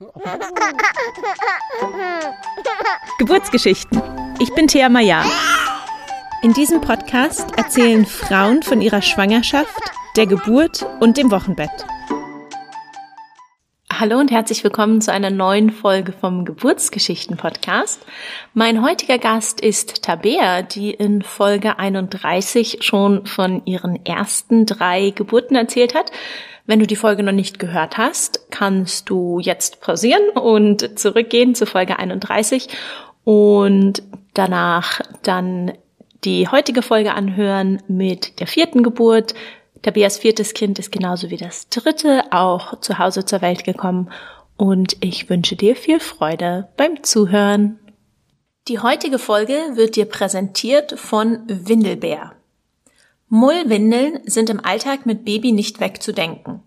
Geburtsgeschichten. Ich bin Thea Maya. In diesem Podcast erzählen Frauen von ihrer Schwangerschaft, der Geburt und dem Wochenbett. Hallo und herzlich willkommen zu einer neuen Folge vom Geburtsgeschichten-Podcast. Mein heutiger Gast ist Tabea, die in Folge 31 schon von ihren ersten drei Geburten erzählt hat. Wenn du die Folge noch nicht gehört hast, kannst du jetzt pausieren und zurückgehen zu Folge 31 und danach dann die heutige Folge anhören mit der vierten Geburt. Tabias viertes Kind ist genauso wie das dritte auch zu Hause zur Welt gekommen und ich wünsche dir viel Freude beim Zuhören. Die heutige Folge wird dir präsentiert von Windelbär. Mullwindeln sind im Alltag mit Baby nicht wegzudenken.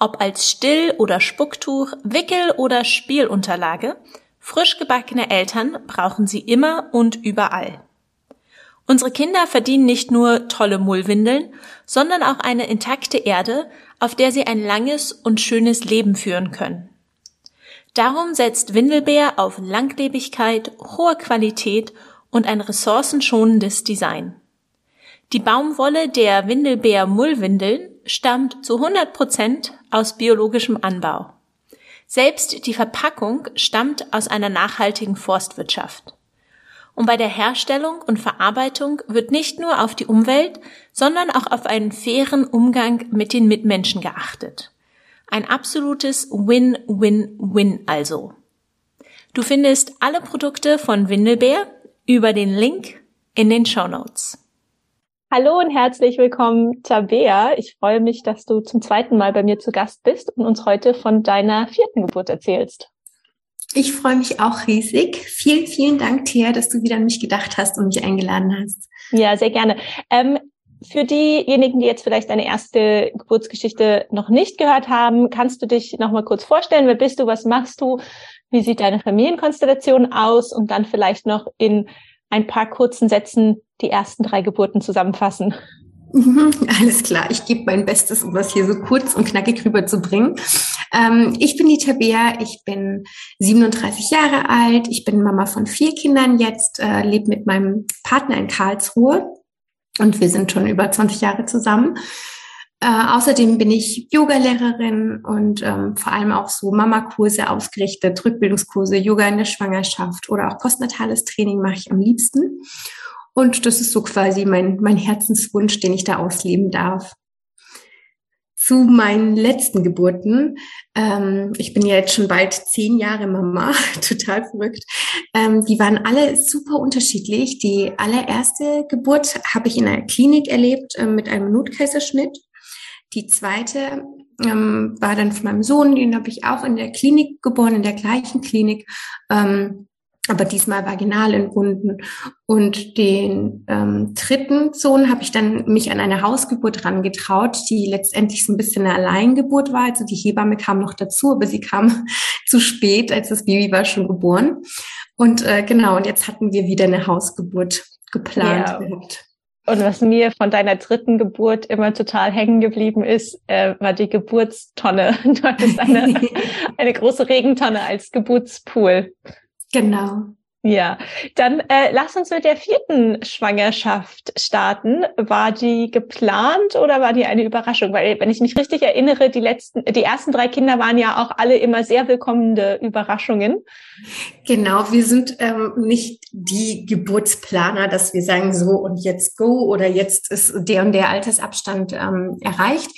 Ob als Still- oder Spucktuch, Wickel- oder Spielunterlage, frisch gebackene Eltern brauchen sie immer und überall. Unsere Kinder verdienen nicht nur tolle Mullwindeln, sondern auch eine intakte Erde, auf der sie ein langes und schönes Leben führen können. Darum setzt Windelbär auf Langlebigkeit, hohe Qualität und ein ressourcenschonendes Design. Die Baumwolle der Windelbeer Mullwindeln stammt zu 100 Prozent aus biologischem Anbau. Selbst die Verpackung stammt aus einer nachhaltigen Forstwirtschaft. Und bei der Herstellung und Verarbeitung wird nicht nur auf die Umwelt, sondern auch auf einen fairen Umgang mit den Mitmenschen geachtet. Ein absolutes Win-Win-Win also. Du findest alle Produkte von Windelbeer über den Link in den Show Notes. Hallo und herzlich willkommen, Tabea. Ich freue mich, dass du zum zweiten Mal bei mir zu Gast bist und uns heute von deiner vierten Geburt erzählst. Ich freue mich auch riesig. Vielen, vielen Dank, Thea, dass du wieder an mich gedacht hast und mich eingeladen hast. Ja, sehr gerne. Ähm, für diejenigen, die jetzt vielleicht deine erste Geburtsgeschichte noch nicht gehört haben, kannst du dich noch mal kurz vorstellen? Wer bist du? Was machst du? Wie sieht deine Familienkonstellation aus? Und dann vielleicht noch in ein paar kurzen Sätzen die ersten drei Geburten zusammenfassen. Mhm, alles klar, ich gebe mein Bestes, um das hier so kurz und knackig rüberzubringen. Ähm, ich bin die Tabea, ich bin 37 Jahre alt, ich bin Mama von vier Kindern jetzt, äh, lebe mit meinem Partner in Karlsruhe und wir sind schon über 20 Jahre zusammen. Äh, außerdem bin ich Yogalehrerin und ähm, vor allem auch so Mama-Kurse ausgerichtet, Rückbildungskurse, Yoga in der Schwangerschaft oder auch postnatales Training mache ich am liebsten. Und das ist so quasi mein, mein Herzenswunsch, den ich da ausleben darf. Zu meinen letzten Geburten. Ähm, ich bin ja jetzt schon bald zehn Jahre Mama, total verrückt. Ähm, die waren alle super unterschiedlich. Die allererste Geburt habe ich in einer Klinik erlebt äh, mit einem Notkaiserschnitt. Die zweite ähm, war dann von meinem Sohn, den habe ich auch in der Klinik geboren, in der gleichen Klinik. Ähm, aber diesmal vaginal entbunden. Und den ähm, dritten Sohn habe ich dann mich an eine Hausgeburt rangetraut, die letztendlich so ein bisschen eine Alleingeburt war. Also die Hebamme kam noch dazu, aber sie kam zu spät, als das Baby war schon geboren. Und äh, genau, und jetzt hatten wir wieder eine Hausgeburt geplant ja. gehabt. Und was mir von deiner dritten Geburt immer total hängen geblieben ist, äh, war die Geburtstonne. Du hattest eine, eine große Regentonne als Geburtspool. Genau. Ja, dann äh, lass uns mit der vierten Schwangerschaft starten. War die geplant oder war die eine Überraschung? Weil, wenn ich mich richtig erinnere, die letzten, die ersten drei Kinder waren ja auch alle immer sehr willkommene Überraschungen. Genau, wir sind ähm, nicht die Geburtsplaner, dass wir sagen so und jetzt go oder jetzt ist der und der Altersabstand ähm, erreicht.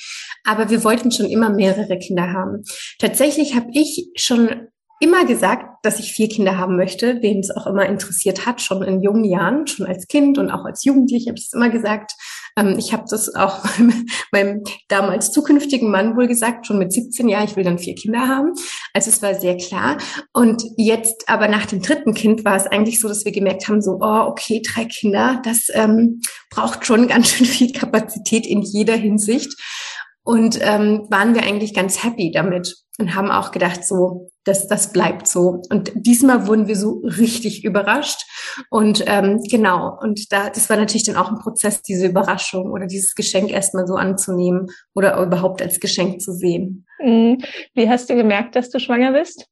Aber wir wollten schon immer mehrere Kinder haben. Tatsächlich habe ich schon immer gesagt, dass ich vier Kinder haben möchte, wen es auch immer interessiert hat, schon in jungen Jahren, schon als Kind und auch als Jugendliche habe ich es immer gesagt. Ähm, ich habe das auch meinem, meinem, damals zukünftigen Mann wohl gesagt, schon mit 17 Jahren, ich will dann vier Kinder haben. Also es war sehr klar. Und jetzt aber nach dem dritten Kind war es eigentlich so, dass wir gemerkt haben, so, oh, okay, drei Kinder, das ähm, braucht schon ganz schön viel Kapazität in jeder Hinsicht. Und ähm, waren wir eigentlich ganz happy damit und haben auch gedacht, so, das, das bleibt so. Und diesmal wurden wir so richtig überrascht. Und ähm, genau, und da, das war natürlich dann auch ein Prozess, diese Überraschung oder dieses Geschenk erstmal so anzunehmen oder überhaupt als Geschenk zu sehen. Mhm. Wie hast du gemerkt, dass du schwanger bist?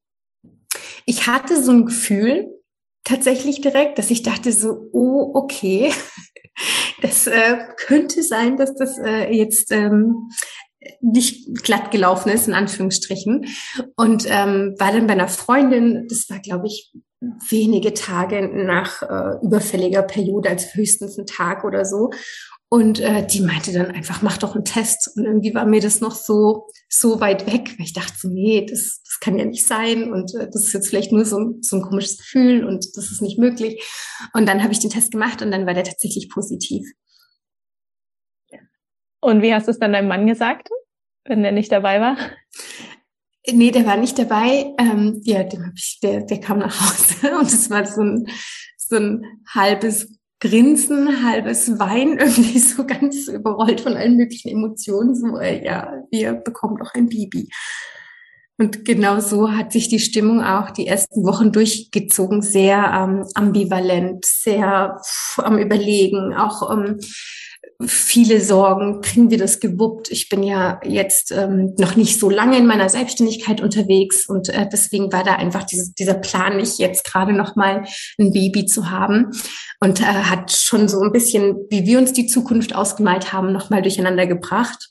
Ich hatte so ein Gefühl, tatsächlich direkt, dass ich dachte so, oh, okay, das äh, könnte sein, dass das äh, jetzt ähm, nicht glatt gelaufen ist, in Anführungsstrichen. Und ähm, war dann bei einer Freundin, das war, glaube ich, wenige Tage nach äh, überfälliger Periode, als höchstens ein Tag oder so. Und äh, die meinte dann einfach, mach doch einen Test. Und irgendwie war mir das noch so, so weit weg, weil ich dachte so, nee, das, das kann ja nicht sein. Und äh, das ist jetzt vielleicht nur so, so ein komisches Gefühl und das ist nicht möglich. Und dann habe ich den Test gemacht und dann war der tatsächlich positiv. Und wie hast du es dann deinem Mann gesagt, wenn der nicht dabei war? Nee, der war nicht dabei. Ähm, ja, dem hab ich, der, der kam nach Hause und es war so ein, so ein halbes Grinsen, halbes Wein, irgendwie so ganz überrollt von allen möglichen Emotionen. So, äh, ja, wir bekommen doch ein Baby. Und genau so hat sich die Stimmung auch die ersten Wochen durchgezogen, sehr ähm, ambivalent, sehr pff, am Überlegen, auch ähm, viele Sorgen, kriegen wir das gewuppt? Ich bin ja jetzt ähm, noch nicht so lange in meiner Selbstständigkeit unterwegs und äh, deswegen war da einfach dieses, dieser Plan nicht, jetzt gerade noch mal ein Baby zu haben und äh, hat schon so ein bisschen, wie wir uns die Zukunft ausgemalt haben, noch mal durcheinander gebracht.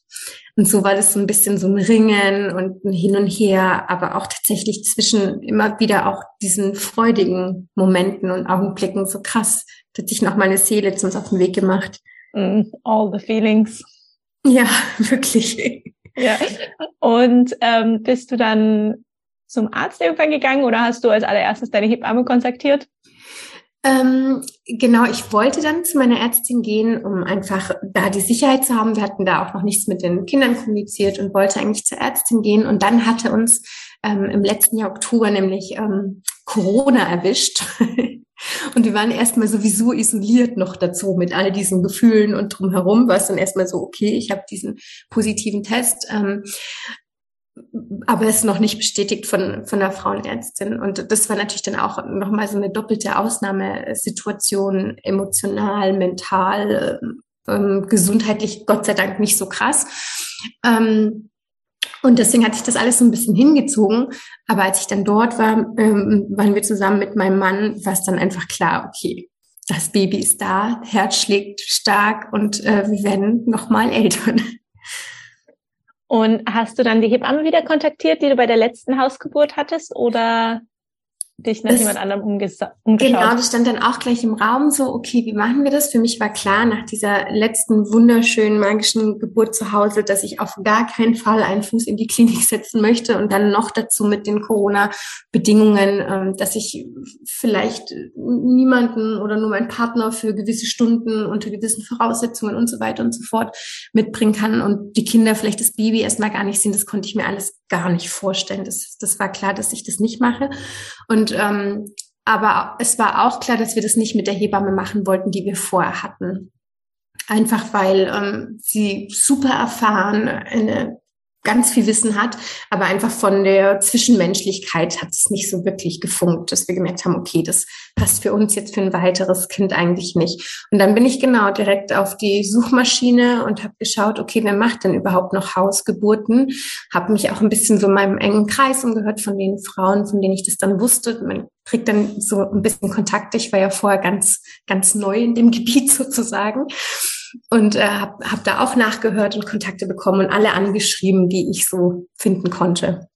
Und so war das so ein bisschen so ein Ringen und ein Hin und Her, aber auch tatsächlich zwischen immer wieder auch diesen freudigen Momenten und Augenblicken so krass, da hat sich noch mal eine Seele zu uns auf den Weg gemacht. Mm, all the feelings. Ja, wirklich. Ja. Und ähm, bist du dann zum Arzt irgendwann gegangen oder hast du als allererstes deine Hebamme kontaktiert? Ähm, genau, ich wollte dann zu meiner Ärztin gehen, um einfach da die Sicherheit zu haben. Wir hatten da auch noch nichts mit den Kindern kommuniziert und wollte eigentlich zur Ärztin gehen. Und dann hatte uns ähm, im letzten Jahr Oktober nämlich ähm, Corona erwischt. Und wir waren erstmal sowieso isoliert noch dazu mit all diesen Gefühlen und drumherum war es dann erstmal so, okay, ich habe diesen positiven Test, ähm, aber es ist noch nicht bestätigt von, von der Frauenärztin. Und das war natürlich dann auch nochmal so eine doppelte Ausnahmesituation, emotional, mental, ähm, gesundheitlich, Gott sei Dank nicht so krass. Ähm, und deswegen hat sich das alles so ein bisschen hingezogen. Aber als ich dann dort war, ähm, waren wir zusammen mit meinem Mann, war es dann einfach klar, okay, das Baby ist da, Herz schlägt stark und äh, wir werden nochmal Eltern. Und hast du dann die Hebamme wieder kontaktiert, die du bei der letzten Hausgeburt hattest? Oder dich nach das, jemand anderem umgeschaut. Genau, das stand dann auch gleich im Raum so, okay, wie machen wir das? Für mich war klar, nach dieser letzten wunderschönen magischen Geburt zu Hause, dass ich auf gar keinen Fall einen Fuß in die Klinik setzen möchte und dann noch dazu mit den Corona-Bedingungen, ähm, dass ich vielleicht niemanden oder nur meinen Partner für gewisse Stunden unter gewissen Voraussetzungen und so weiter und so fort mitbringen kann und die Kinder vielleicht das Baby erstmal gar nicht sehen. Das konnte ich mir alles gar nicht vorstellen. Das, das war klar, dass ich das nicht mache. Und ähm, aber es war auch klar, dass wir das nicht mit der Hebamme machen wollten, die wir vorher hatten. Einfach weil ähm, sie super erfahren, eine ganz viel Wissen hat, aber einfach von der Zwischenmenschlichkeit hat es nicht so wirklich gefunkt, dass wir gemerkt haben, okay, das passt für uns jetzt für ein weiteres Kind eigentlich nicht. Und dann bin ich genau direkt auf die Suchmaschine und habe geschaut, okay, wer macht denn überhaupt noch Hausgeburten? Habe mich auch ein bisschen so in meinem engen Kreis umgehört von den Frauen, von denen ich das dann wusste. Man kriegt dann so ein bisschen Kontakt. Ich war ja vorher ganz, ganz neu in dem Gebiet sozusagen und äh, habe hab da auch nachgehört und Kontakte bekommen und alle angeschrieben, die ich so finden konnte.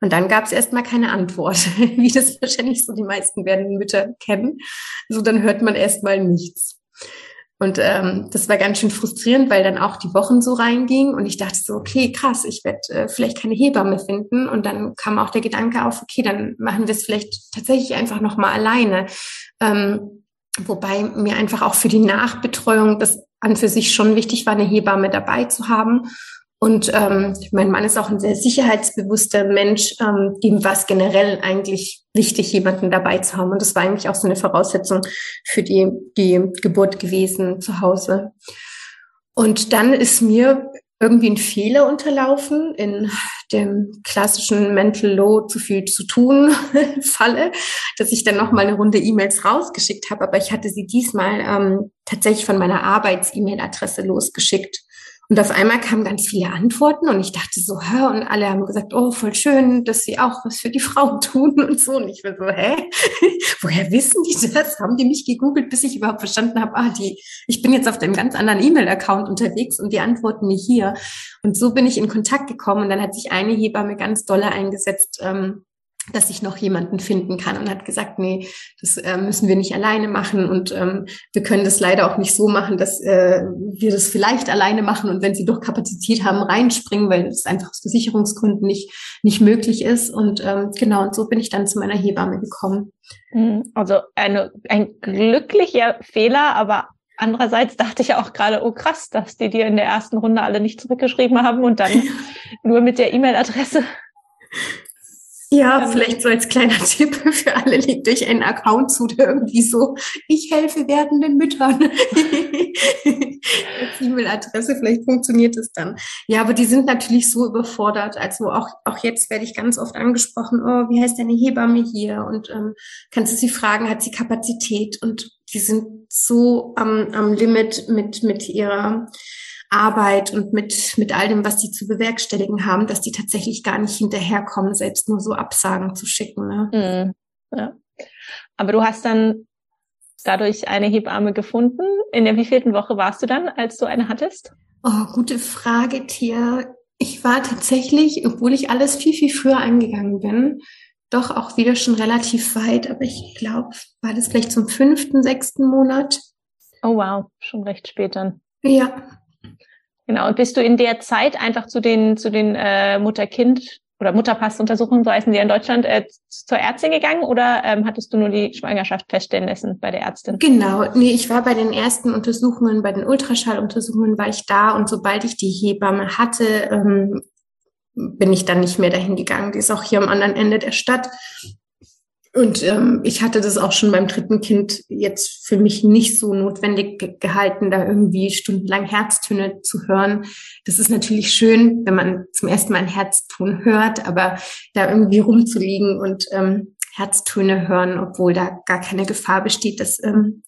Und dann gab es erstmal keine Antwort, wie das wahrscheinlich so die meisten werdenden Mütter kennen. So dann hört man erstmal nichts. Und ähm, das war ganz schön frustrierend, weil dann auch die Wochen so reingingen und ich dachte so, okay, krass, ich werde äh, vielleicht keine Hebamme finden. Und dann kam auch der Gedanke auf, okay, dann machen wir es vielleicht tatsächlich einfach nochmal alleine. Ähm, wobei mir einfach auch für die Nachbetreuung das an für sich schon wichtig war, eine Hebamme dabei zu haben. Und ähm, mein Mann ist auch ein sehr sicherheitsbewusster Mensch, ähm, dem war es generell eigentlich wichtig, jemanden dabei zu haben. Und das war eigentlich auch so eine Voraussetzung für die, die Geburt gewesen zu Hause. Und dann ist mir irgendwie ein Fehler unterlaufen in dem klassischen Mental Load zu viel zu tun Falle, dass ich dann noch mal eine Runde E-Mails rausgeschickt habe, aber ich hatte sie diesmal ähm, tatsächlich von meiner Arbeits-E-Mail-Adresse losgeschickt. Und auf einmal kamen ganz viele Antworten und ich dachte so, hä? Und alle haben gesagt, oh, voll schön, dass sie auch was für die Frauen tun und so. Und ich war so, hä? Woher wissen die das? Haben die mich gegoogelt, bis ich überhaupt verstanden habe, ah, die, ich bin jetzt auf dem ganz anderen E-Mail-Account unterwegs und die antworten mir hier. Und so bin ich in Kontakt gekommen und dann hat sich eine Hebamme ganz dolle eingesetzt, ähm, dass ich noch jemanden finden kann und hat gesagt, nee, das äh, müssen wir nicht alleine machen und ähm, wir können das leider auch nicht so machen, dass äh, wir das vielleicht alleine machen und wenn sie doch Kapazität haben, reinspringen, weil es einfach aus Versicherungsgründen nicht, nicht möglich ist. Und ähm, genau, und so bin ich dann zu meiner Hebamme gekommen. Mhm. Also eine, ein glücklicher Fehler, aber Andererseits dachte ich auch gerade, oh krass, dass die dir in der ersten Runde alle nicht zurückgeschrieben haben und dann nur mit der E-Mail-Adresse. Ja, ähm, vielleicht so als kleiner Tipp für alle, legt euch einen Account zu, der irgendwie so, ich helfe werdenden Müttern. als E-Mail-Adresse, vielleicht funktioniert es dann. Ja, aber die sind natürlich so überfordert. Also auch, auch jetzt werde ich ganz oft angesprochen, oh, wie heißt deine Hebamme hier? Und ähm, kannst du sie fragen, hat sie Kapazität? Und die sind so am, am Limit mit, mit ihrer Arbeit und mit, mit all dem, was sie zu bewerkstelligen haben, dass die tatsächlich gar nicht hinterherkommen, selbst nur so Absagen zu schicken. Ne? Mhm. Ja. Aber du hast dann dadurch eine Hebamme gefunden. In der wievielten Woche warst du dann, als du eine hattest? Oh, gute Frage, Tia. Ich war tatsächlich, obwohl ich alles viel, viel früher angegangen bin, doch auch wieder schon relativ weit, aber ich glaube, war das vielleicht zum fünften, sechsten Monat. Oh wow, schon recht spät dann. Ja. Genau. Und bist du in der Zeit einfach zu den, zu den äh, Mutter-Kind- oder Mutterpassuntersuchungen, so heißen sie in Deutschland, äh, zur Ärztin gegangen oder ähm, hattest du nur die Schwangerschaft feststellen lassen bei der Ärztin? Genau, nee, ich war bei den ersten Untersuchungen, bei den Ultraschalluntersuchungen war ich da und sobald ich die Hebamme hatte, ähm, bin ich dann nicht mehr dahin gegangen. Die ist auch hier am anderen Ende der Stadt. Und ähm, ich hatte das auch schon beim dritten Kind jetzt für mich nicht so notwendig ge gehalten, da irgendwie stundenlang Herztöne zu hören. Das ist natürlich schön, wenn man zum ersten Mal ein Herzton hört, aber da irgendwie rumzuliegen und ähm, Herztöne hören, obwohl da gar keine Gefahr besteht, dass ähm,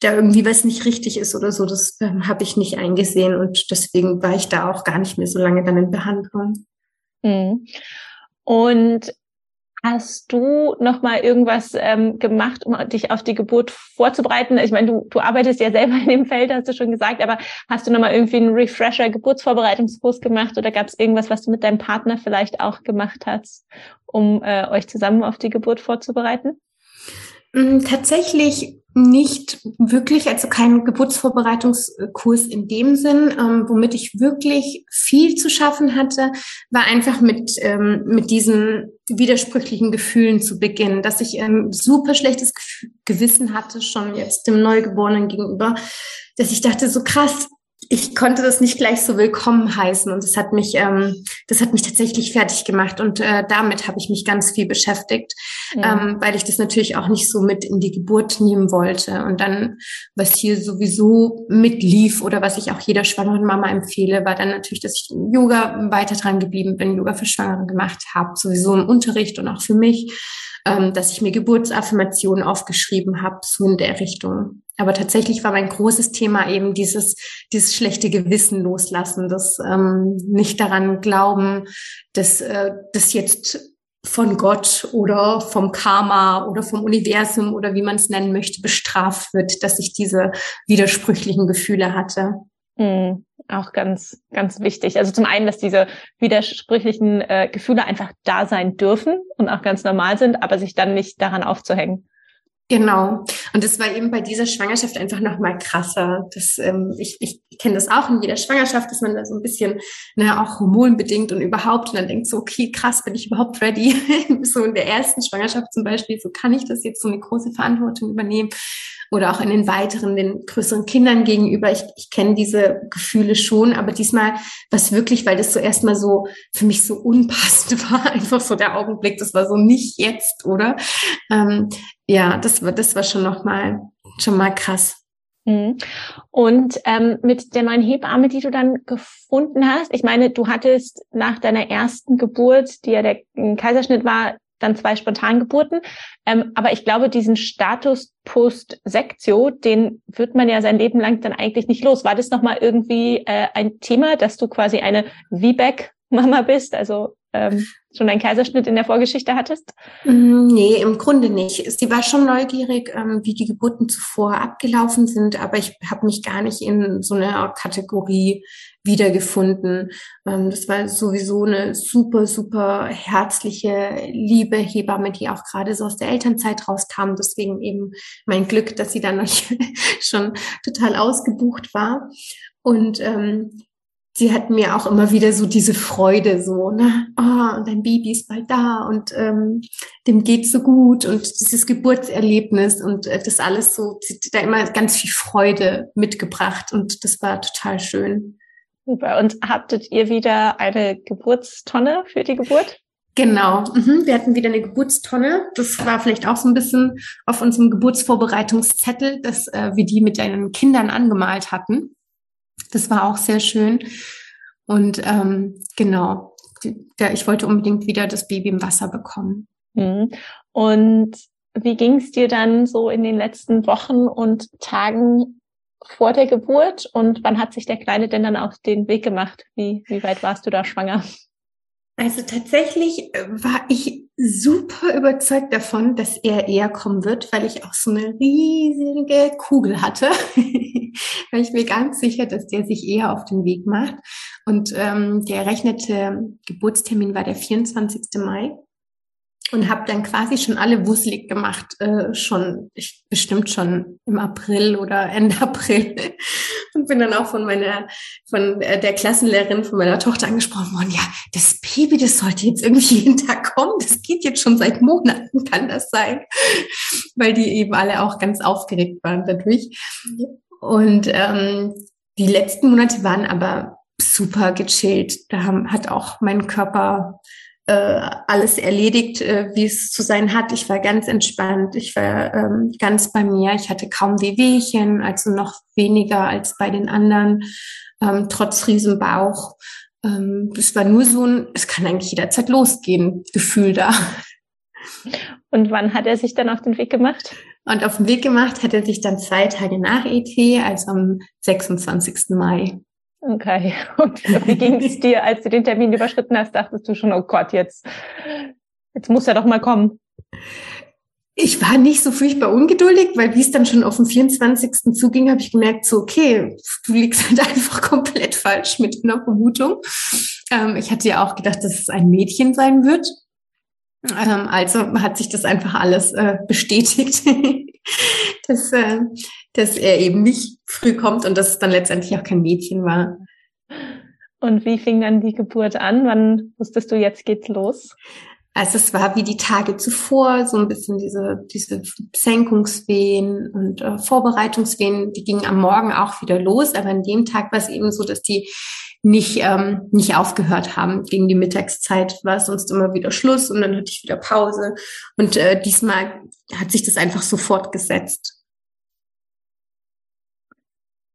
da irgendwie was nicht richtig ist oder so, das ähm, habe ich nicht eingesehen und deswegen war ich da auch gar nicht mehr so lange dann in Behandlung. Mhm. Und Hast du noch mal irgendwas ähm, gemacht, um dich auf die Geburt vorzubereiten? Ich meine, du, du arbeitest ja selber in dem Feld, hast du schon gesagt, aber hast du noch mal irgendwie einen Refresher Geburtsvorbereitungskurs gemacht oder gab es irgendwas, was du mit deinem Partner vielleicht auch gemacht hast, um äh, euch zusammen auf die Geburt vorzubereiten? Mm, tatsächlich nicht wirklich, also kein Geburtsvorbereitungskurs in dem Sinn. Ähm, womit ich wirklich viel zu schaffen hatte, war einfach mit, ähm, mit diesen widersprüchlichen Gefühlen zu beginnen, dass ich ein super schlechtes Gewissen hatte, schon jetzt dem Neugeborenen gegenüber, dass ich dachte, so krass, ich konnte das nicht gleich so willkommen heißen und das hat mich, ähm, das hat mich tatsächlich fertig gemacht und äh, damit habe ich mich ganz viel beschäftigt, ja. ähm, weil ich das natürlich auch nicht so mit in die Geburt nehmen wollte und dann, was hier sowieso mitlief oder was ich auch jeder schwangeren Mama empfehle, war dann natürlich, dass ich Yoga weiter dran geblieben bin, Yoga für Schwangere gemacht habe, sowieso im Unterricht und auch für mich ähm, dass ich mir Geburtsaffirmationen aufgeschrieben habe, so in der Richtung. Aber tatsächlich war mein großes Thema eben dieses, dieses schlechte Gewissen loslassen, das ähm, nicht daran glauben, dass äh, das jetzt von Gott oder vom Karma oder vom Universum oder wie man es nennen möchte, bestraft wird, dass ich diese widersprüchlichen Gefühle hatte. Mhm auch ganz, ganz wichtig. Also zum einen, dass diese widersprüchlichen äh, Gefühle einfach da sein dürfen und auch ganz normal sind, aber sich dann nicht daran aufzuhängen. Genau. Und das war eben bei dieser Schwangerschaft einfach noch mal krasser. Das, ähm, ich ich kenne das auch in jeder Schwangerschaft, dass man da so ein bisschen, ne, auch hormonbedingt und überhaupt und dann denkt so, okay, krass, bin ich überhaupt ready? so in der ersten Schwangerschaft zum Beispiel, so kann ich das jetzt so eine große Verantwortung übernehmen? oder auch in den weiteren, den größeren Kindern gegenüber. Ich, ich kenne diese Gefühle schon, aber diesmal was wirklich, weil das so erstmal so für mich so unpassend war, einfach so der Augenblick, das war so nicht jetzt, oder? Ähm, ja, das war, das war schon nochmal, schon mal krass. Mhm. Und ähm, mit der neuen Hebamme, die du dann gefunden hast, ich meine, du hattest nach deiner ersten Geburt, die ja der Kaiserschnitt war, dann zwei Spontangeburten. Ähm, aber ich glaube, diesen Status post-Sektio, den wird man ja sein Leben lang dann eigentlich nicht los. War das nochmal irgendwie äh, ein Thema, dass du quasi eine VBAC-Mama bist? Also ähm, schon einen Kaiserschnitt in der Vorgeschichte hattest? Mm, nee, im Grunde nicht. Sie war schon neugierig, ähm, wie die Geburten zuvor abgelaufen sind, aber ich habe mich gar nicht in so einer Kategorie wiedergefunden. Ähm, das war sowieso eine super, super herzliche, liebe Hebamme, die auch gerade so aus der Elternzeit rauskam. Deswegen eben mein Glück, dass sie dann noch schon total ausgebucht war. Und ähm, sie hat mir auch immer wieder so diese Freude, so, ne, oh, und dein Baby ist bald da und ähm, dem geht's so gut und dieses Geburtserlebnis und äh, das alles so, sie hat da immer ganz viel Freude mitgebracht und das war total schön. Super. Und habtet ihr wieder eine Geburtstonne für die Geburt? Genau. Mhm. Wir hatten wieder eine Geburtstonne. Das war vielleicht auch so ein bisschen auf unserem Geburtsvorbereitungszettel, dass äh, wir die mit deinen Kindern angemalt hatten. Das war auch sehr schön. Und ähm, genau, der, ich wollte unbedingt wieder das Baby im Wasser bekommen. Mhm. Und wie ging es dir dann so in den letzten Wochen und Tagen vor der Geburt? Und wann hat sich der Kleine denn dann auf den Weg gemacht? Wie, wie weit warst du da schwanger? Also tatsächlich äh, war ich super überzeugt davon, dass er eher kommen wird, weil ich auch so eine riesige Kugel hatte. weil ich mir ganz sicher, dass der sich eher auf den Weg macht. Und ähm, der errechnete Geburtstermin war der 24. Mai und habe dann quasi schon alle wusselig gemacht, äh, schon ich, bestimmt schon im April oder Ende April und bin dann auch von meiner von der Klassenlehrerin von meiner Tochter angesprochen worden. Ja, das Baby, das sollte jetzt irgendwie jeden Tag kommen. Das geht jetzt schon seit Monaten, kann das sein, weil die eben alle auch ganz aufgeregt waren dadurch. Und ähm, die letzten Monate waren aber super gechillt. Da haben, hat auch mein Körper äh, alles erledigt, äh, wie es zu sein hat. Ich war ganz entspannt, ich war ähm, ganz bei mir. Ich hatte kaum Wehwehchen, also noch weniger als bei den anderen, ähm, trotz Riesenbauch. Ähm, es war nur so ein, es kann eigentlich jederzeit losgehen, Gefühl da. Und wann hat er sich dann auf den Weg gemacht? Und auf den Weg gemacht hat er sich dann zwei Tage nach ET, also am 26. Mai. Okay. Und wie ging es dir, als du den Termin überschritten hast? Dachtest du schon, oh Gott, jetzt, jetzt muss er doch mal kommen. Ich war nicht so furchtbar ungeduldig, weil wie es dann schon auf den 24. zuging, habe ich gemerkt, so, okay, du liegst halt einfach komplett falsch mit einer Vermutung. Ähm, ich hatte ja auch gedacht, dass es ein Mädchen sein wird. Ähm, also hat sich das einfach alles äh, bestätigt, dass, äh, dass er eben nicht früh kommt und dass es dann letztendlich auch kein Mädchen war. Und wie fing dann die Geburt an? Wann wusstest du, jetzt geht's los? Also es war wie die Tage zuvor, so ein bisschen diese, diese Senkungswehen und äh, Vorbereitungswehen, die gingen am Morgen auch wieder los, aber an dem Tag war es eben so, dass die nicht, ähm, nicht aufgehört haben. Gegen die Mittagszeit war es sonst immer wieder Schluss und dann hatte ich wieder Pause. Und äh, diesmal hat sich das einfach so fortgesetzt.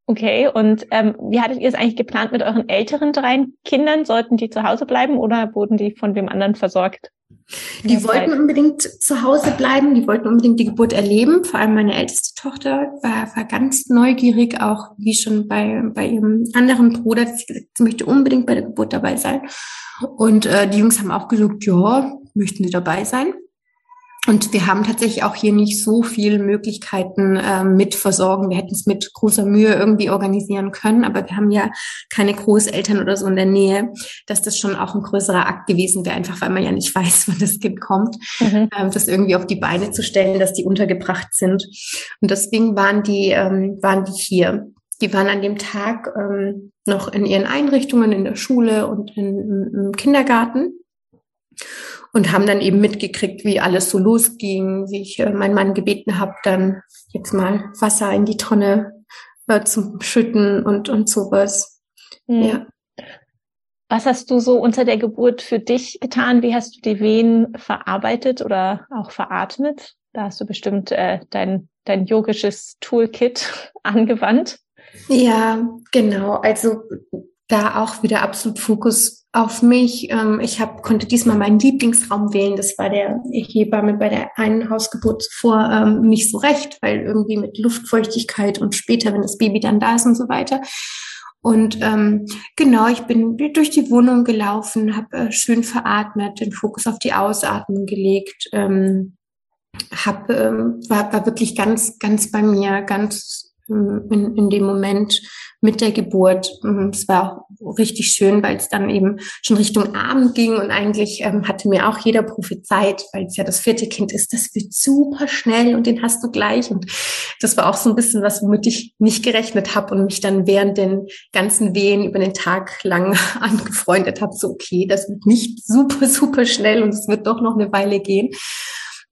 Okay, und ähm, wie hattet ihr es eigentlich geplant mit euren älteren drei Kindern? Sollten die zu Hause bleiben oder wurden die von wem anderen versorgt? Die wollten Zeit? unbedingt zu Hause bleiben, die wollten unbedingt die Geburt erleben. Vor allem meine älteste Tochter war, war ganz neugierig, auch wie schon bei, bei ihrem anderen Bruder, dass sie gesagt sie möchte unbedingt bei der Geburt dabei sein. Und äh, die Jungs haben auch gesagt, ja, möchten sie dabei sein. Und wir haben tatsächlich auch hier nicht so viele Möglichkeiten äh, mit versorgen. Wir hätten es mit großer Mühe irgendwie organisieren können, aber wir haben ja keine Großeltern oder so in der Nähe, dass das schon auch ein größerer Akt gewesen wäre, einfach weil man ja nicht weiß, wann das Kind kommt, mhm. ähm, das irgendwie auf die Beine zu stellen, dass die untergebracht sind. Und deswegen waren die, ähm, waren die hier. Die waren an dem Tag ähm, noch in ihren Einrichtungen in der Schule und in, im Kindergarten und haben dann eben mitgekriegt, wie alles so losging, wie ich äh, meinen Mann gebeten habe, dann jetzt mal Wasser in die Tonne äh, zum Schütten und, und sowas. Mhm. Ja. Was hast du so unter der Geburt für dich getan? Wie hast du die Wehen verarbeitet oder auch veratmet? Da hast du bestimmt äh, dein, dein yogisches Toolkit angewandt. Ja, genau. Also da auch wieder absolut Fokus auf mich. Ähm, ich hab, konnte diesmal meinen Lieblingsraum wählen. Das war der Hebamme bei der einen Hausgeburt zuvor ähm, nicht so recht, weil irgendwie mit Luftfeuchtigkeit und später, wenn das Baby dann da ist und so weiter. Und ähm, genau, ich bin durch die Wohnung gelaufen, habe äh, schön veratmet, den Fokus auf die Ausatmung gelegt, ähm, hab, ähm, war, war wirklich ganz, ganz bei mir, ganz in, in dem Moment mit der Geburt. Ähm, es war richtig schön, weil es dann eben schon Richtung Abend ging und eigentlich ähm, hatte mir auch jeder prophezeit, weil es ja das vierte Kind ist, das wird super schnell und den hast du gleich. Und das war auch so ein bisschen was, womit ich nicht gerechnet habe und mich dann während den ganzen Wehen über den Tag lang angefreundet habe. So, okay, das wird nicht super, super schnell und es wird doch noch eine Weile gehen.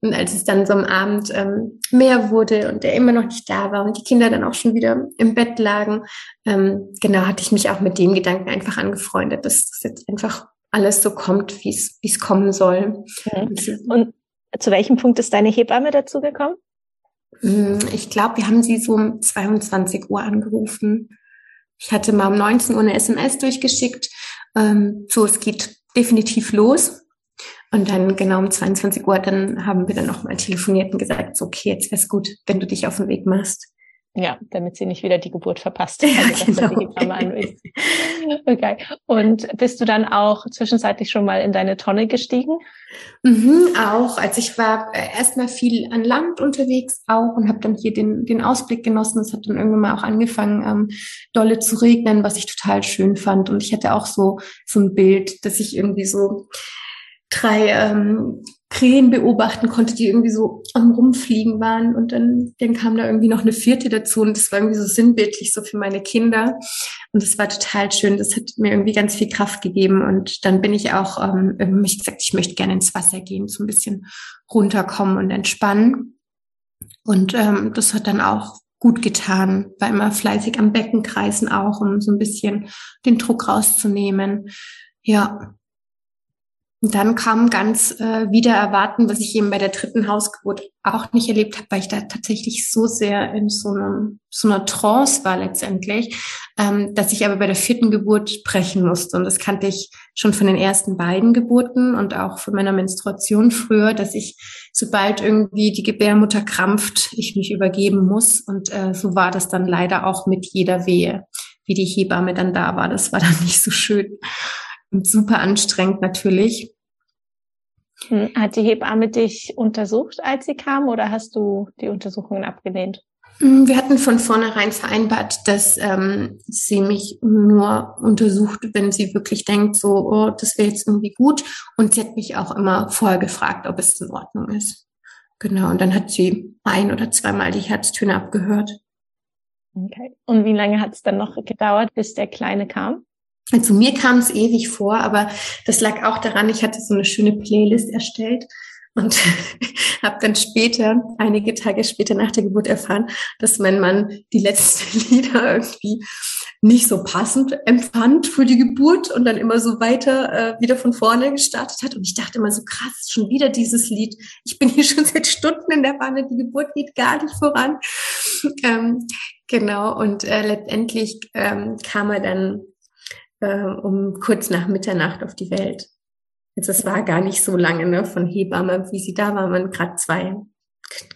Und als es dann so am Abend ähm, mehr wurde und er immer noch nicht da war und die Kinder dann auch schon wieder im Bett lagen, ähm, genau, hatte ich mich auch mit dem Gedanken einfach angefreundet, dass das jetzt einfach alles so kommt, wie es kommen soll. Mhm. Und zu welchem Punkt ist deine Hebamme dazu gekommen? Mm, ich glaube, wir haben sie so um 22 Uhr angerufen. Ich hatte mal um 19 Uhr eine SMS durchgeschickt. Ähm, so, es geht definitiv los. Und dann genau um 22 Uhr, dann haben wir dann nochmal telefoniert und gesagt, so, okay, jetzt wär's gut, wenn du dich auf den Weg machst. Ja, damit sie nicht wieder die Geburt verpasst. Ja, genau. okay. Und bist du dann auch zwischenzeitlich schon mal in deine Tonne gestiegen? Mhm, auch. Also ich war äh, erstmal viel an Land unterwegs auch und habe dann hier den, den Ausblick genossen. Es hat dann irgendwann mal auch angefangen, ähm, dolle zu regnen, was ich total schön fand. Und ich hatte auch so, so ein Bild, dass ich irgendwie so drei ähm, Krähen beobachten konnte, die irgendwie so am Rumfliegen waren. Und dann, dann kam da irgendwie noch eine vierte dazu und das war irgendwie so sinnbildlich so für meine Kinder. Und das war total schön. Das hat mir irgendwie ganz viel Kraft gegeben. Und dann bin ich auch, ähm, mich gesagt, ich möchte gerne ins Wasser gehen, so ein bisschen runterkommen und entspannen. Und ähm, das hat dann auch gut getan, war immer fleißig am Becken kreisen auch, um so ein bisschen den Druck rauszunehmen. Ja, und dann kam ganz äh, wieder erwarten, was ich eben bei der dritten Hausgeburt auch nicht erlebt habe, weil ich da tatsächlich so sehr in so, einem, so einer Trance war letztendlich, ähm, dass ich aber bei der vierten Geburt brechen musste. Und das kannte ich schon von den ersten beiden Geburten und auch von meiner Menstruation früher, dass ich, sobald irgendwie die Gebärmutter krampft, ich mich übergeben muss. Und äh, so war das dann leider auch mit jeder Wehe, wie die Hebamme dann da war. Das war dann nicht so schön und super anstrengend natürlich. Hm, hat die Hebamme dich untersucht, als sie kam, oder hast du die Untersuchungen abgelehnt? Hm, wir hatten von vornherein vereinbart, dass ähm, sie mich nur untersucht, wenn sie wirklich denkt, so, oh, das wäre jetzt irgendwie gut. Und sie hat mich auch immer vorher gefragt, ob es in Ordnung ist. Genau. Und dann hat sie ein oder zweimal die Herztöne abgehört. Okay. Und wie lange hat es dann noch gedauert, bis der Kleine kam? Also mir kam es ewig vor, aber das lag auch daran, ich hatte so eine schöne Playlist erstellt und habe dann später, einige Tage später nach der Geburt erfahren, dass mein Mann die letzten Lieder irgendwie nicht so passend empfand für die Geburt und dann immer so weiter äh, wieder von vorne gestartet hat. Und ich dachte immer so krass, schon wieder dieses Lied. Ich bin hier schon seit Stunden in der Wanne, die Geburt geht gar nicht voran. Ähm, genau, und äh, letztendlich ähm, kam er dann äh, um kurz nach Mitternacht auf die Welt. Jetzt, also es war gar nicht so lange, ne, von Hebamme, wie sie da war, man gerade zwei,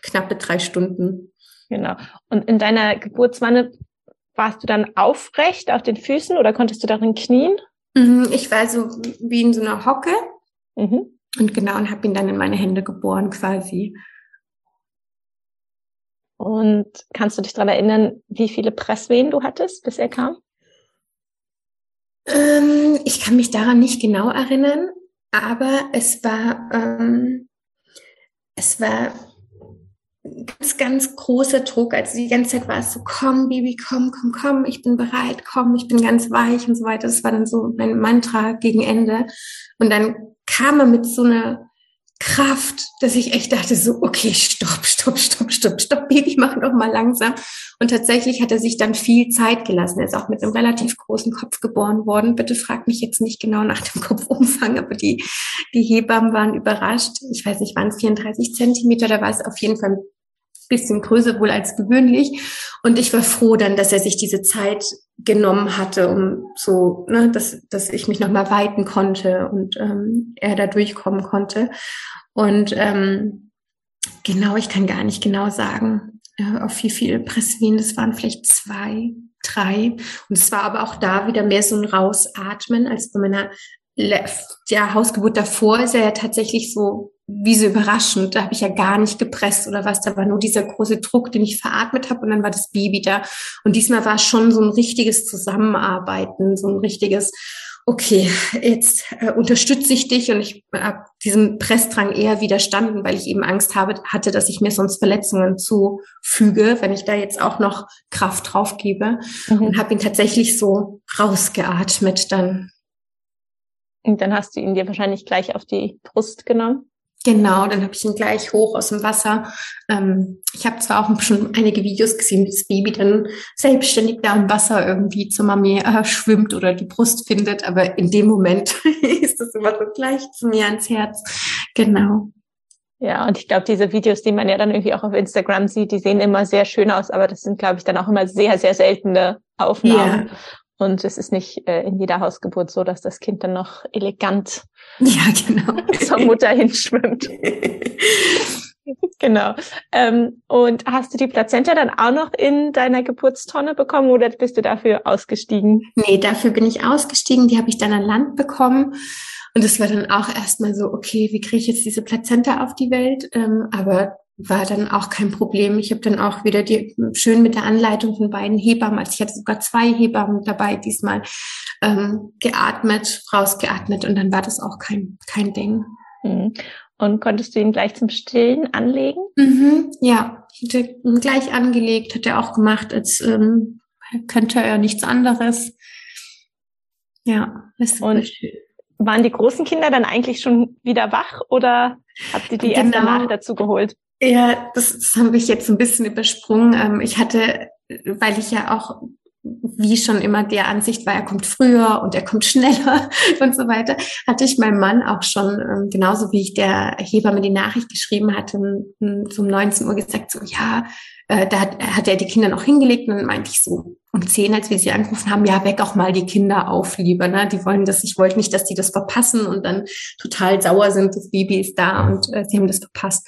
knappe drei Stunden. Genau. Und in deiner Geburtswanne warst du dann aufrecht auf den Füßen oder konntest du darin knien? Mhm, ich war so wie in so einer Hocke. Mhm. Und genau, und habe ihn dann in meine Hände geboren quasi. Und kannst du dich daran erinnern, wie viele Presswehen du hattest, bis er kam? Ähm, ich kann mich daran nicht genau erinnern, aber es war, ähm, es war ganz, ganz großer Druck. Also die ganze Zeit war es so, komm, Baby, komm, komm, komm, ich bin bereit, komm, ich bin ganz weich und so weiter. Das war dann so mein Mantra gegen Ende. Und dann kam er mit so einer Kraft, dass ich echt dachte so, okay, stopp, stopp, stopp, stopp, stopp, Baby, mach noch mal langsam. Und tatsächlich hat er sich dann viel Zeit gelassen. Er ist auch mit einem relativ großen Kopf geboren worden. Bitte frag mich jetzt nicht genau nach dem Kopfumfang, aber die, die Hebammen waren überrascht. Ich weiß nicht, waren es 34 Zentimeter, da war es auf jeden Fall ein bisschen größer wohl als gewöhnlich. Und ich war froh dann, dass er sich diese Zeit genommen hatte, um so, ne, dass, dass ich mich nochmal weiten konnte und ähm, er da durchkommen konnte. Und ähm, genau, ich kann gar nicht genau sagen, äh, auf wie viel Presswehen, das waren vielleicht zwei, drei. Und es war aber auch da wieder mehr so ein Rausatmen, als bei meiner ja, Hausgeburt davor ist er ja tatsächlich so wie so überraschend. Da habe ich ja gar nicht gepresst oder was. Da war nur dieser große Druck, den ich veratmet habe und dann war das Baby da. Und diesmal war es schon so ein richtiges Zusammenarbeiten, so ein richtiges, okay, jetzt äh, unterstütze ich dich und ich habe diesem Pressdrang eher widerstanden, weil ich eben Angst habe, hatte, dass ich mir sonst Verletzungen zufüge, wenn ich da jetzt auch noch Kraft drauf gebe mhm. und habe ihn tatsächlich so rausgeatmet dann. Und dann hast du ihn dir wahrscheinlich gleich auf die Brust genommen? Genau, dann habe ich ihn gleich hoch aus dem Wasser. Ähm, ich habe zwar auch schon einige Videos gesehen, wie das Baby dann selbstständig da im Wasser irgendwie zur Mami äh, schwimmt oder die Brust findet, aber in dem Moment ist das immer so gleich zu mir ans Herz. Genau. Ja, und ich glaube, diese Videos, die man ja dann irgendwie auch auf Instagram sieht, die sehen immer sehr schön aus, aber das sind, glaube ich, dann auch immer sehr, sehr seltene Aufnahmen. Ja. Und es ist nicht äh, in jeder Hausgeburt so, dass das Kind dann noch elegant ja, genau. zur Mutter hinschwimmt. genau. Ähm, und hast du die Plazenta dann auch noch in deiner Geburtstonne bekommen oder bist du dafür ausgestiegen? Nee, dafür bin ich ausgestiegen. Die habe ich dann an Land bekommen. Und es war dann auch erstmal so, okay, wie kriege ich jetzt diese Plazenta auf die Welt? Ähm, aber war dann auch kein Problem. Ich habe dann auch wieder die schön mit der Anleitung von beiden Hebammen, also ich hatte sogar zwei Hebammen dabei diesmal, ähm, geatmet, rausgeatmet und dann war das auch kein, kein Ding. Mhm. Und konntest du ihn gleich zum Stillen anlegen? Mhm, ja, ich hatte ihn gleich angelegt, hat er auch gemacht, als ähm, könnte er nichts anderes. Ja, ist und schön. Waren die großen Kinder dann eigentlich schon wieder wach oder habt ihr die genau. erst danach dazu geholt? Ja, das, das habe ich jetzt ein bisschen übersprungen. Ähm, ich hatte, weil ich ja auch wie schon immer der Ansicht war, er kommt früher und er kommt schneller und so weiter, hatte ich meinem Mann auch schon, ähm, genauso wie ich der Hebamme die Nachricht geschrieben hatte, um 19 Uhr gesagt, so, ja, äh, da hat, hat er die Kinder noch hingelegt und dann meinte ich so um 10, als wir sie angerufen haben, ja, weck auch mal die Kinder auf, lieber, ne? Die wollen das, ich wollte nicht, dass die das verpassen und dann total sauer sind, das Baby ist da und äh, sie haben das verpasst.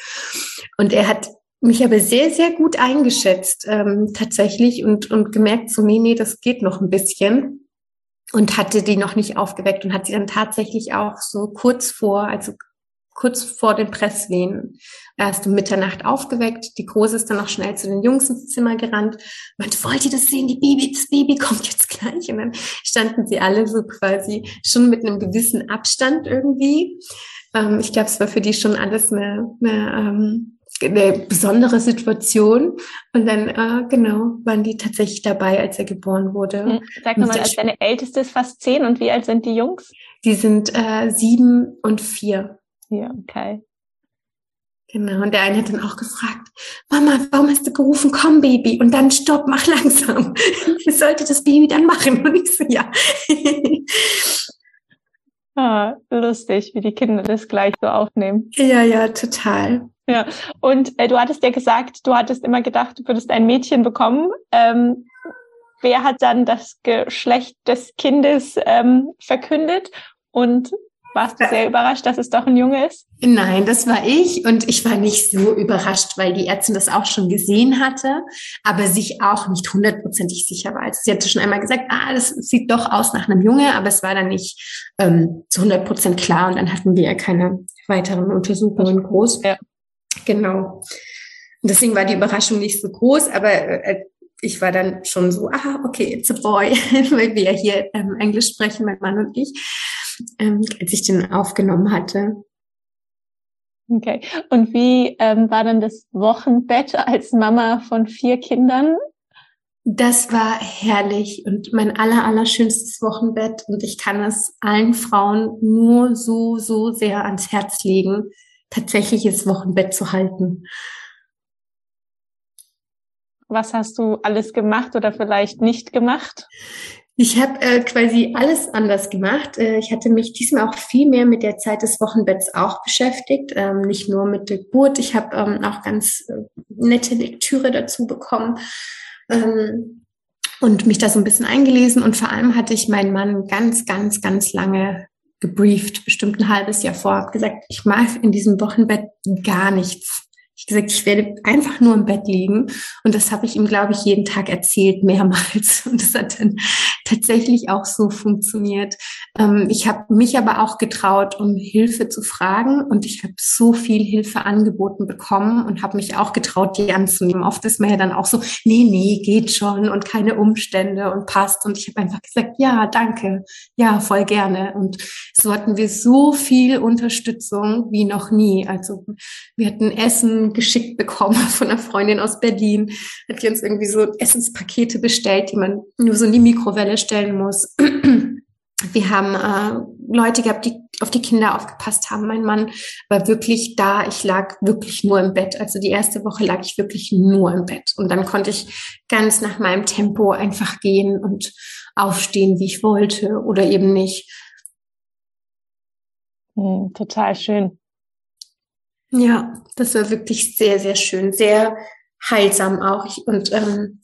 Und er hat mich aber sehr, sehr gut eingeschätzt ähm, tatsächlich und, und gemerkt, so, nee, nee, das geht noch ein bisschen und hatte die noch nicht aufgeweckt und hat sie dann tatsächlich auch so kurz vor, also kurz vor den Presswehen erst um Mitternacht aufgeweckt. Die Große ist dann noch schnell zu den Jungs ins Zimmer gerannt. Meinte, wollt ihr das sehen? Die Baby, das Baby kommt jetzt gleich. Und dann standen sie alle so quasi schon mit einem gewissen Abstand irgendwie. Ähm, ich glaube, es war für die schon alles eine, eine ähm, eine besondere Situation. Und dann, äh, genau, waren die tatsächlich dabei, als er geboren wurde. Sag mal, als deine Älteste ist fast zehn und wie alt sind die Jungs? Die sind äh, sieben und vier. Ja, okay. Genau, und der eine hat dann auch gefragt, Mama, warum hast du gerufen, komm Baby, und dann stopp, mach langsam. Was sollte das Baby dann machen? Und ich so, ja. ah, lustig, wie die Kinder das gleich so aufnehmen. Ja, ja, total. Ja, und äh, du hattest ja gesagt, du hattest immer gedacht, du würdest ein Mädchen bekommen. Ähm, wer hat dann das Geschlecht des Kindes ähm, verkündet? Und warst du sehr überrascht, dass es doch ein Junge ist? Nein, das war ich und ich war nicht so überrascht, weil die Ärztin das auch schon gesehen hatte, aber sich auch nicht hundertprozentig sicher war. Also sie hatte schon einmal gesagt, ah, das sieht doch aus nach einem Junge, aber es war dann nicht ähm, zu hundert Prozent klar und dann hatten wir ja keine weiteren Untersuchungen groß. Ja. Genau. Und deswegen war die Überraschung nicht so groß, aber äh, ich war dann schon so, ah, okay, it's a boy, weil wir ja hier ähm, Englisch sprechen, mein Mann und ich, ähm, als ich den aufgenommen hatte. Okay. Und wie ähm, war dann das Wochenbett als Mama von vier Kindern? Das war herrlich und mein aller, aller schönstes Wochenbett. Und ich kann es allen Frauen nur so, so sehr ans Herz legen, tatsächliches Wochenbett zu halten. Was hast du alles gemacht oder vielleicht nicht gemacht? Ich habe äh, quasi alles anders gemacht. Äh, ich hatte mich diesmal auch viel mehr mit der Zeit des Wochenbetts auch beschäftigt, ähm, nicht nur mit der Geburt. Ich habe ähm, auch ganz äh, nette Lektüre dazu bekommen ähm, und mich da so ein bisschen eingelesen. Und vor allem hatte ich meinen Mann ganz, ganz, ganz lange gebrieft, bestimmt ein halbes Jahr vor, habe gesagt, ich mag in diesem Wochenbett gar nichts ich gesagt, ich werde einfach nur im Bett liegen. Und das habe ich ihm, glaube ich, jeden Tag erzählt, mehrmals. Und das hat dann tatsächlich auch so funktioniert. Ähm, ich habe mich aber auch getraut, um Hilfe zu fragen. Und ich habe so viel Hilfe angeboten bekommen und habe mich auch getraut, die anzunehmen. Oft ist man ja dann auch so, nee, nee, geht schon und keine Umstände und passt. Und ich habe einfach gesagt, ja, danke, ja, voll gerne. Und so hatten wir so viel Unterstützung wie noch nie. Also wir hatten Essen, geschickt bekommen von einer Freundin aus Berlin. Hat die uns irgendwie so Essenspakete bestellt, die man nur so in die Mikrowelle stellen muss. Wir haben äh, Leute gehabt, die auf die Kinder aufgepasst haben. Mein Mann war wirklich da. Ich lag wirklich nur im Bett. Also die erste Woche lag ich wirklich nur im Bett. Und dann konnte ich ganz nach meinem Tempo einfach gehen und aufstehen, wie ich wollte oder eben nicht. Hm, total schön. Ja, das war wirklich sehr, sehr schön, sehr heilsam auch. Und ähm,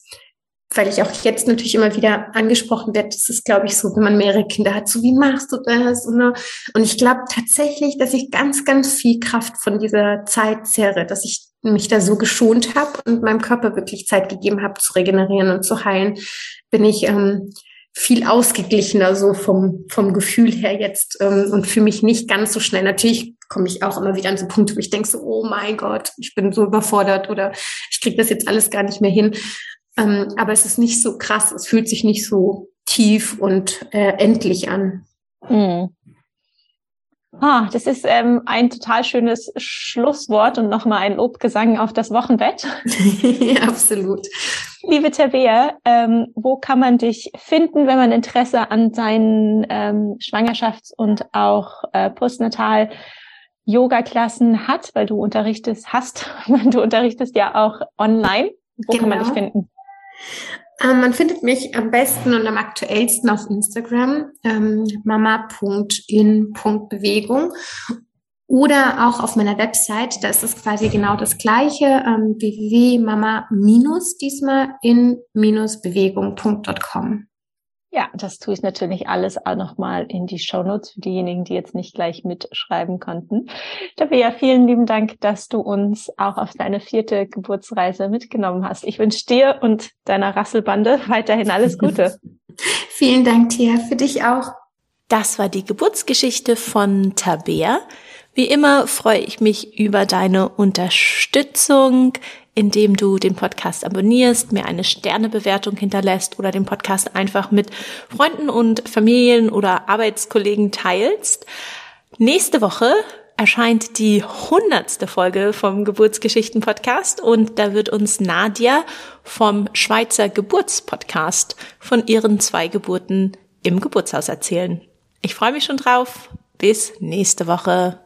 weil ich auch jetzt natürlich immer wieder angesprochen werde, das ist, glaube ich, so, wenn man mehrere Kinder hat, so wie machst du das? Und, und ich glaube tatsächlich, dass ich ganz, ganz viel Kraft von dieser Zeit zehre, dass ich mich da so geschont habe und meinem Körper wirklich Zeit gegeben habe zu regenerieren und zu heilen, bin ich ähm, viel ausgeglichener so vom, vom Gefühl her jetzt ähm, und für mich nicht ganz so schnell. Natürlich komme ich auch immer wieder an so Punkte, wo ich denke so, oh mein Gott, ich bin so überfordert oder ich kriege das jetzt alles gar nicht mehr hin. Ähm, aber es ist nicht so krass, es fühlt sich nicht so tief und äh, endlich an. Mhm. Ah, das ist ähm, ein total schönes Schlusswort und nochmal ein Lobgesang auf das Wochenbett. absolut. Liebe Tabea, ähm, wo kann man dich finden, wenn man Interesse an deinen ähm, Schwangerschafts- und auch äh, Postnatal Yoga-Klassen hat, weil du unterrichtest, hast, du unterrichtest ja auch online. Wo genau. kann man dich genau. finden? Ähm, man findet mich am besten und am aktuellsten auf Instagram, ähm, mama.in.bewegung oder auch auf meiner Website, da ist es quasi genau das gleiche, ähm, www.mama- diesmal in-bewegung.com. Ja, das tue ich natürlich alles auch nochmal in die Shownotes für diejenigen, die jetzt nicht gleich mitschreiben konnten. Tabea, vielen lieben Dank, dass du uns auch auf deine vierte Geburtsreise mitgenommen hast. Ich wünsche dir und deiner Rasselbande weiterhin alles Gute. vielen Dank, Tia, für dich auch. Das war die Geburtsgeschichte von Tabea. Wie immer freue ich mich über deine Unterstützung, indem du den Podcast abonnierst, mir eine Sternebewertung hinterlässt oder den Podcast einfach mit Freunden und Familien oder Arbeitskollegen teilst. Nächste Woche erscheint die hundertste Folge vom Geburtsgeschichten-Podcast und da wird uns Nadia vom Schweizer Geburtspodcast von ihren zwei Geburten im Geburtshaus erzählen. Ich freue mich schon drauf. Bis nächste Woche.